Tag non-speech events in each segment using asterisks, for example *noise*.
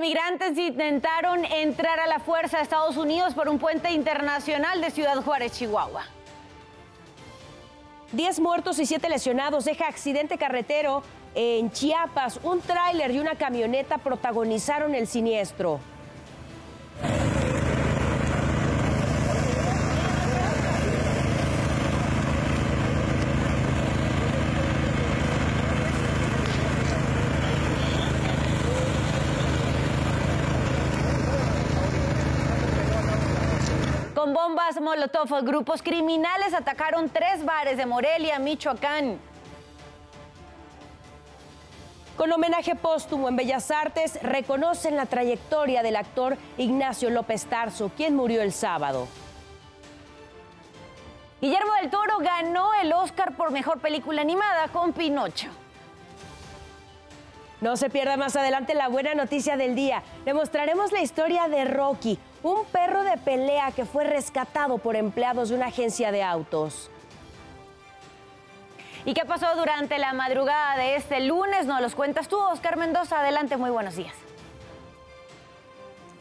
Migrantes intentaron entrar a la fuerza a Estados Unidos por un puente internacional de Ciudad Juárez, Chihuahua. Diez muertos y siete lesionados deja accidente carretero en Chiapas. Un tráiler y una camioneta protagonizaron el siniestro. Con bombas Molotov, grupos criminales atacaron tres bares de Morelia, Michoacán. Con homenaje póstumo en Bellas Artes, reconocen la trayectoria del actor Ignacio López Tarso, quien murió el sábado. Guillermo del Toro ganó el Oscar por Mejor Película Animada con Pinocho. No se pierda más adelante la buena noticia del día. Le mostraremos la historia de Rocky, un perro de pelea que fue rescatado por empleados de una agencia de autos. ¿Y qué pasó durante la madrugada de este lunes? Nos los cuentas tú, Oscar Mendoza. Adelante, muy buenos días.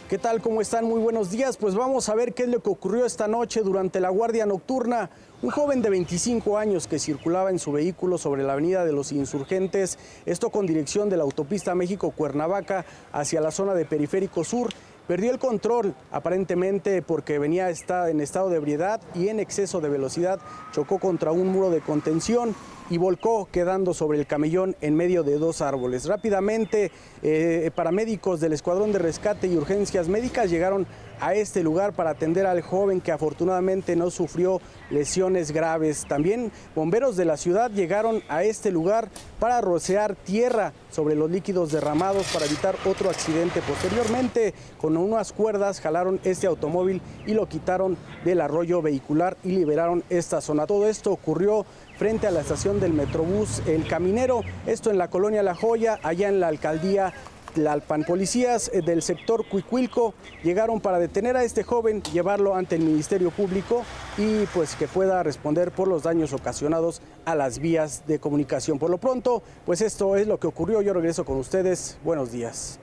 ¿Qué tal? ¿Cómo están? Muy buenos días. Pues vamos a ver qué es lo que ocurrió esta noche durante la guardia nocturna. Un joven de 25 años que circulaba en su vehículo sobre la avenida de los insurgentes, esto con dirección de la autopista México-Cuernavaca hacia la zona de Periférico Sur, perdió el control aparentemente porque venía en estado de ebriedad y en exceso de velocidad, chocó contra un muro de contención y volcó quedando sobre el camellón en medio de dos árboles. Rápidamente, eh, paramédicos del Escuadrón de Rescate y Urgencias Médicas llegaron a este lugar para atender al joven que afortunadamente no sufrió lesiones graves. También bomberos de la ciudad llegaron a este lugar para rocear tierra sobre los líquidos derramados para evitar otro accidente. Posteriormente, con unas cuerdas jalaron este automóvil y lo quitaron del arroyo vehicular y liberaron esta zona. Todo esto ocurrió frente a la estación del Metrobús El Caminero, esto en la colonia La Joya, allá en la alcaldía Tlalpan. Policías eh, del sector Cuicuilco llegaron para detener a este joven, llevarlo ante el Ministerio Público y pues que pueda responder por los daños ocasionados a las vías de comunicación. Por lo pronto, pues esto es lo que ocurrió. Yo regreso con ustedes. Buenos días.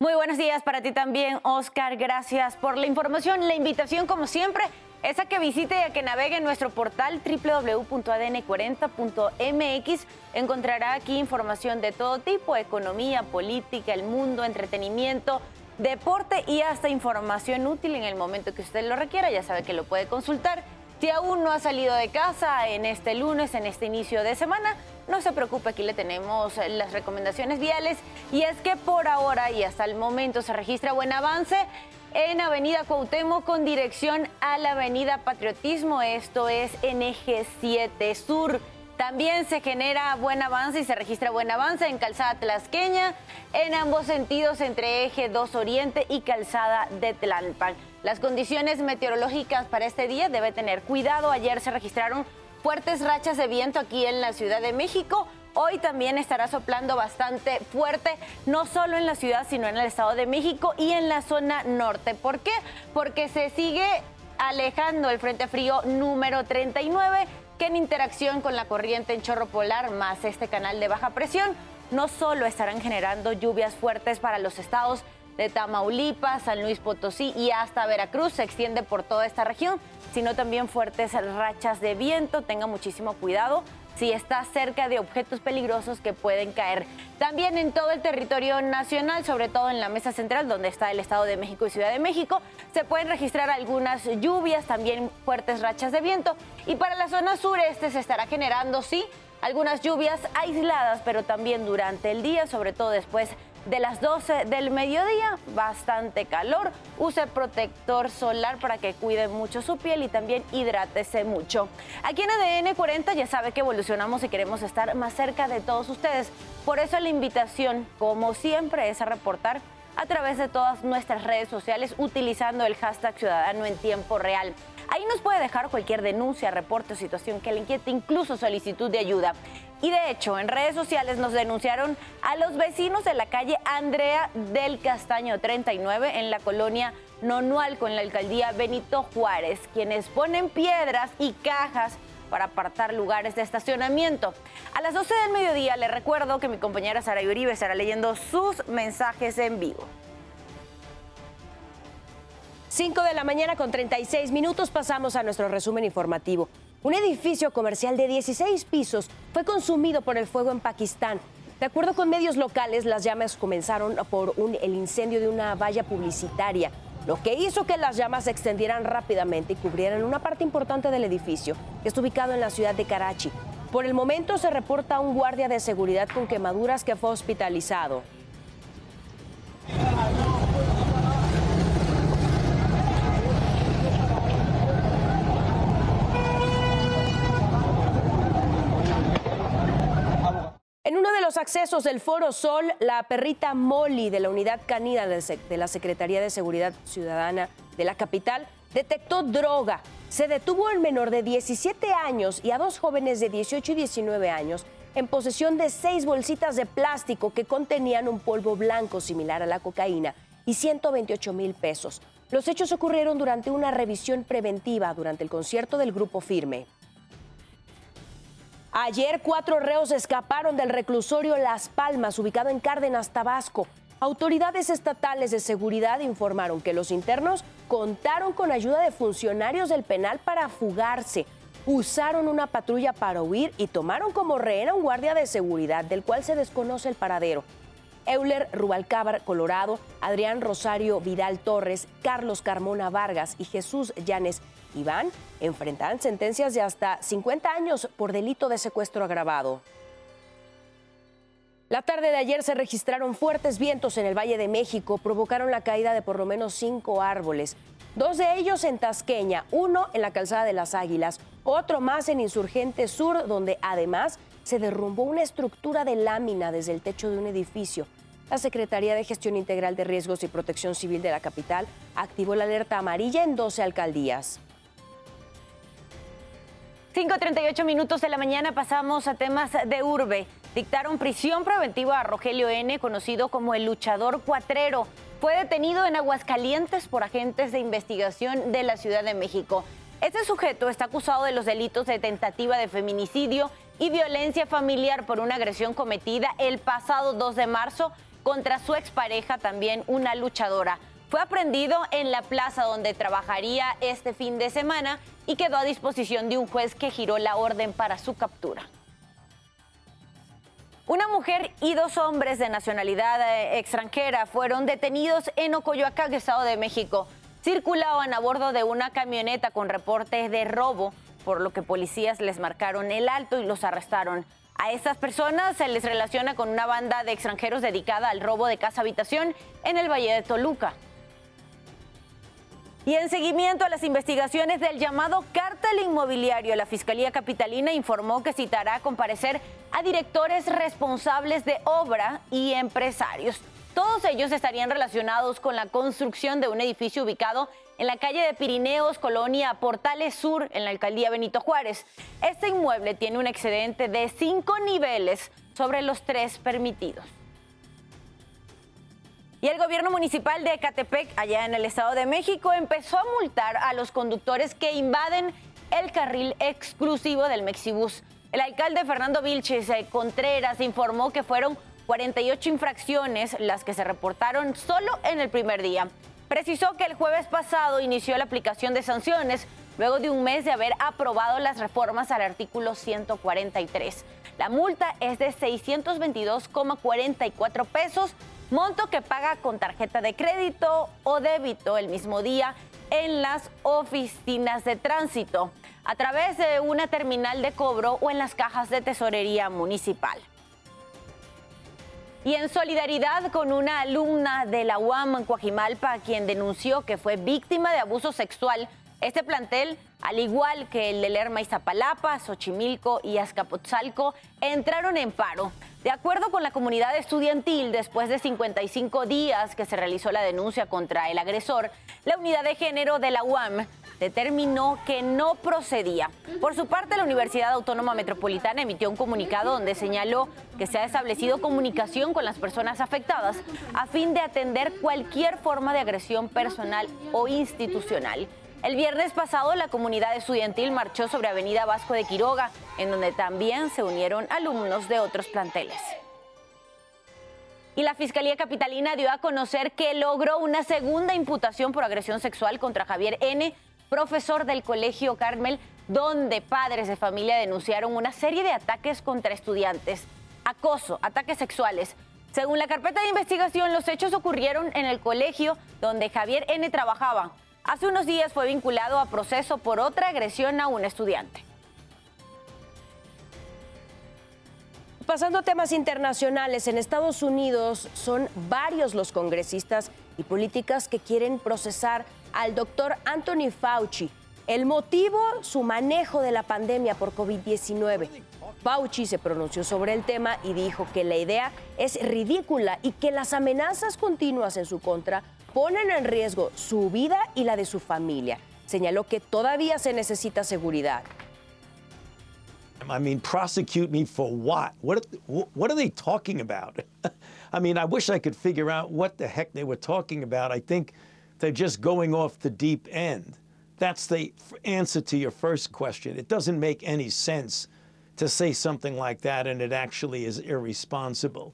Muy buenos días para ti también, Oscar. Gracias por la información, la invitación como siempre es a que visite y a que navegue en nuestro portal www.adn40.mx. Encontrará aquí información de todo tipo, economía, política, el mundo, entretenimiento, deporte y hasta información útil en el momento que usted lo requiera. Ya sabe que lo puede consultar. Si aún no ha salido de casa en este lunes, en este inicio de semana, no se preocupe, aquí le tenemos las recomendaciones viales. Y es que por ahora y hasta el momento se registra buen avance en Avenida Cuauhtémoc con dirección a la Avenida Patriotismo, esto es en eje 7 Sur. También se genera buen avance y se registra buen avance en Calzada Tlasqueña, en ambos sentidos entre eje 2 Oriente y Calzada de Tlalpan. Las condiciones meteorológicas para este día debe tener cuidado. Ayer se registraron fuertes rachas de viento aquí en la Ciudad de México. Hoy también estará soplando bastante fuerte, no solo en la ciudad, sino en el Estado de México y en la zona norte. ¿Por qué? Porque se sigue alejando el Frente Frío número 39, que en interacción con la corriente en chorro polar más este canal de baja presión, no solo estarán generando lluvias fuertes para los estados de Tamaulipas, San Luis Potosí y hasta Veracruz, se extiende por toda esta región, sino también fuertes rachas de viento. Tenga muchísimo cuidado si está cerca de objetos peligrosos que pueden caer. También en todo el territorio nacional, sobre todo en la mesa central, donde está el Estado de México y Ciudad de México, se pueden registrar algunas lluvias, también fuertes rachas de viento. Y para la zona sureste se estará generando, sí, algunas lluvias aisladas, pero también durante el día, sobre todo después de las 12 del mediodía, bastante calor. Use protector solar para que cuide mucho su piel y también hidrátese mucho. Aquí en ADN 40 ya sabe que evolucionamos y queremos estar más cerca de todos ustedes. Por eso la invitación, como siempre, es a reportar a través de todas nuestras redes sociales utilizando el hashtag Ciudadano en tiempo real. Ahí nos puede dejar cualquier denuncia, reporte o situación que le inquiete, incluso solicitud de ayuda. Y de hecho, en redes sociales nos denunciaron a los vecinos de la calle Andrea del Castaño 39 en la colonia Nonualco, en la alcaldía Benito Juárez, quienes ponen piedras y cajas para apartar lugares de estacionamiento. A las 12 del mediodía le recuerdo que mi compañera Sara Uribe estará leyendo sus mensajes en vivo. 5 de la mañana con 36 minutos pasamos a nuestro resumen informativo. Un edificio comercial de 16 pisos fue consumido por el fuego en Pakistán. De acuerdo con medios locales, las llamas comenzaron por el incendio de una valla publicitaria, lo que hizo que las llamas se extendieran rápidamente y cubrieran una parte importante del edificio, que está ubicado en la ciudad de Karachi. Por el momento se reporta un guardia de seguridad con quemaduras que fue hospitalizado. Accesos del Foro Sol, la perrita Molly de la unidad canina de la Secretaría de Seguridad Ciudadana de la capital detectó droga. Se detuvo el menor de 17 años y a dos jóvenes de 18 y 19 años en posesión de seis bolsitas de plástico que contenían un polvo blanco similar a la cocaína y 128 mil pesos. Los hechos ocurrieron durante una revisión preventiva durante el concierto del grupo Firme. Ayer cuatro reos escaparon del reclusorio Las Palmas, ubicado en Cárdenas, Tabasco. Autoridades estatales de seguridad informaron que los internos contaron con ayuda de funcionarios del penal para fugarse. Usaron una patrulla para huir y tomaron como rehén a un guardia de seguridad del cual se desconoce el paradero. Euler Rubalcábar Colorado, Adrián Rosario Vidal Torres, Carlos Carmona Vargas y Jesús Llanes Iván enfrentarán sentencias de hasta 50 años por delito de secuestro agravado. La tarde de ayer se registraron fuertes vientos en el Valle de México, provocaron la caída de por lo menos cinco árboles, dos de ellos en Tasqueña, uno en la Calzada de las Águilas, otro más en Insurgente Sur, donde además se derrumbó una estructura de lámina desde el techo de un edificio. La Secretaría de Gestión Integral de Riesgos y Protección Civil de la capital activó la alerta amarilla en 12 alcaldías. 5.38 minutos de la mañana pasamos a temas de urbe. Dictaron prisión preventiva a Rogelio N., conocido como el luchador cuatrero. Fue detenido en Aguascalientes por agentes de investigación de la Ciudad de México. Este sujeto está acusado de los delitos de tentativa de feminicidio y violencia familiar por una agresión cometida el pasado 2 de marzo contra su expareja, también una luchadora. Fue aprendido en la plaza donde trabajaría este fin de semana y quedó a disposición de un juez que giró la orden para su captura. Una mujer y dos hombres de nacionalidad eh, extranjera fueron detenidos en Ocoyoacán, Estado de México. Circulaban a bordo de una camioneta con reportes de robo, por lo que policías les marcaron el alto y los arrestaron. A estas personas se les relaciona con una banda de extranjeros dedicada al robo de casa habitación en el Valle de Toluca. Y en seguimiento a las investigaciones del llamado cártel inmobiliario, la Fiscalía Capitalina informó que citará a comparecer a directores responsables de obra y empresarios. Todos ellos estarían relacionados con la construcción de un edificio ubicado en la calle de Pirineos, Colonia Portales Sur, en la alcaldía Benito Juárez. Este inmueble tiene un excedente de cinco niveles sobre los tres permitidos. Y el gobierno municipal de Ecatepec, allá en el Estado de México, empezó a multar a los conductores que invaden el carril exclusivo del Mexibus. El alcalde Fernando Vilches eh, Contreras informó que fueron 48 infracciones las que se reportaron solo en el primer día. Precisó que el jueves pasado inició la aplicación de sanciones luego de un mes de haber aprobado las reformas al artículo 143. La multa es de 622,44 pesos monto que paga con tarjeta de crédito o débito el mismo día en las oficinas de tránsito, a través de una terminal de cobro o en las cajas de tesorería municipal. Y en solidaridad con una alumna de la UAM en Coajimalpa, quien denunció que fue víctima de abuso sexual, este plantel, al igual que el de Lerma Izapalapa, Xochimilco y Azcapotzalco, entraron en paro. De acuerdo con la comunidad estudiantil, después de 55 días que se realizó la denuncia contra el agresor, la unidad de género de la UAM determinó que no procedía. Por su parte, la Universidad Autónoma Metropolitana emitió un comunicado donde señaló que se ha establecido comunicación con las personas afectadas a fin de atender cualquier forma de agresión personal o institucional. El viernes pasado la comunidad estudiantil marchó sobre Avenida Vasco de Quiroga, en donde también se unieron alumnos de otros planteles. Y la Fiscalía Capitalina dio a conocer que logró una segunda imputación por agresión sexual contra Javier N., profesor del Colegio Carmel, donde padres de familia denunciaron una serie de ataques contra estudiantes, acoso, ataques sexuales. Según la carpeta de investigación, los hechos ocurrieron en el colegio donde Javier N. trabajaba. Hace unos días fue vinculado a proceso por otra agresión a un estudiante. Pasando a temas internacionales, en Estados Unidos son varios los congresistas y políticas que quieren procesar al doctor Anthony Fauci. El motivo, su manejo de la pandemia por COVID-19. Fauci se pronunció sobre el tema y dijo que la idea es ridícula y que las amenazas continuas en su contra ponen en riesgo su vida y la de su familia. Señaló que todavía se necesita seguridad. I mean, prosecute me for what? What, what are they talking about? *laughs* I mean, I wish I could figure out what the heck they were talking about. I think they're just going off the deep end. That's the answer to your first question. It doesn't make any sense to say something like that, and it actually is irresponsible.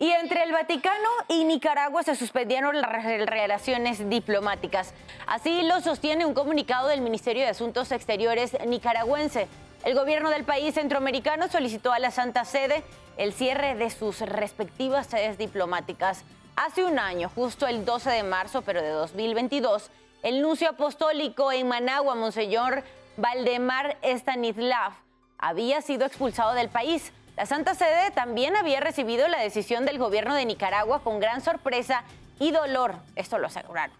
Y entre el Vaticano y Nicaragua se suspendieron las relaciones diplomáticas. Así lo sostiene un comunicado del Ministerio de Asuntos Exteriores nicaragüense. El gobierno del país centroamericano solicitó a la Santa Sede el cierre de sus respectivas sedes diplomáticas. Hace un año, justo el 12 de marzo, pero de 2022, el nuncio apostólico en Managua, Monseñor Valdemar Stanislav, había sido expulsado del país. La Santa Sede también había recibido la decisión del gobierno de Nicaragua con gran sorpresa y dolor. Esto lo aseguraron.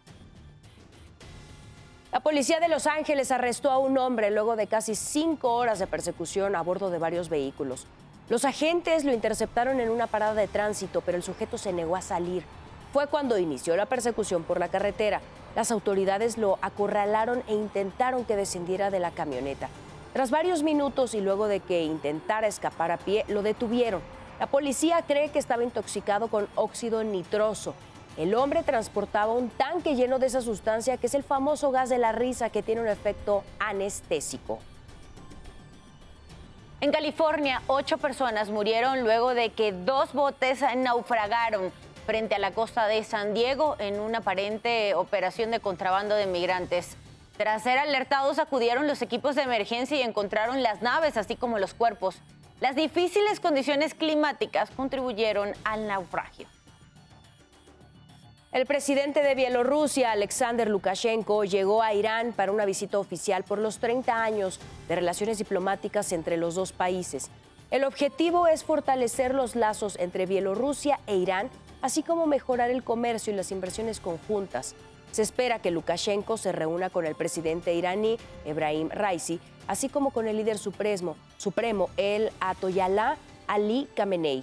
La policía de Los Ángeles arrestó a un hombre luego de casi cinco horas de persecución a bordo de varios vehículos. Los agentes lo interceptaron en una parada de tránsito, pero el sujeto se negó a salir. Fue cuando inició la persecución por la carretera. Las autoridades lo acorralaron e intentaron que descendiera de la camioneta. Tras varios minutos y luego de que intentara escapar a pie, lo detuvieron. La policía cree que estaba intoxicado con óxido nitroso. El hombre transportaba un tanque lleno de esa sustancia que es el famoso gas de la risa que tiene un efecto anestésico. En California, ocho personas murieron luego de que dos botes naufragaron frente a la costa de San Diego en una aparente operación de contrabando de migrantes. Tras ser alertados, acudieron los equipos de emergencia y encontraron las naves, así como los cuerpos. Las difíciles condiciones climáticas contribuyeron al naufragio. El presidente de Bielorrusia, Alexander Lukashenko, llegó a Irán para una visita oficial por los 30 años de relaciones diplomáticas entre los dos países. El objetivo es fortalecer los lazos entre Bielorrusia e Irán, así como mejorar el comercio y las inversiones conjuntas. Se espera que Lukashenko se reúna con el presidente iraní Ebrahim Raisi, así como con el líder supremo, supremo el Atoyalá Ali Khamenei.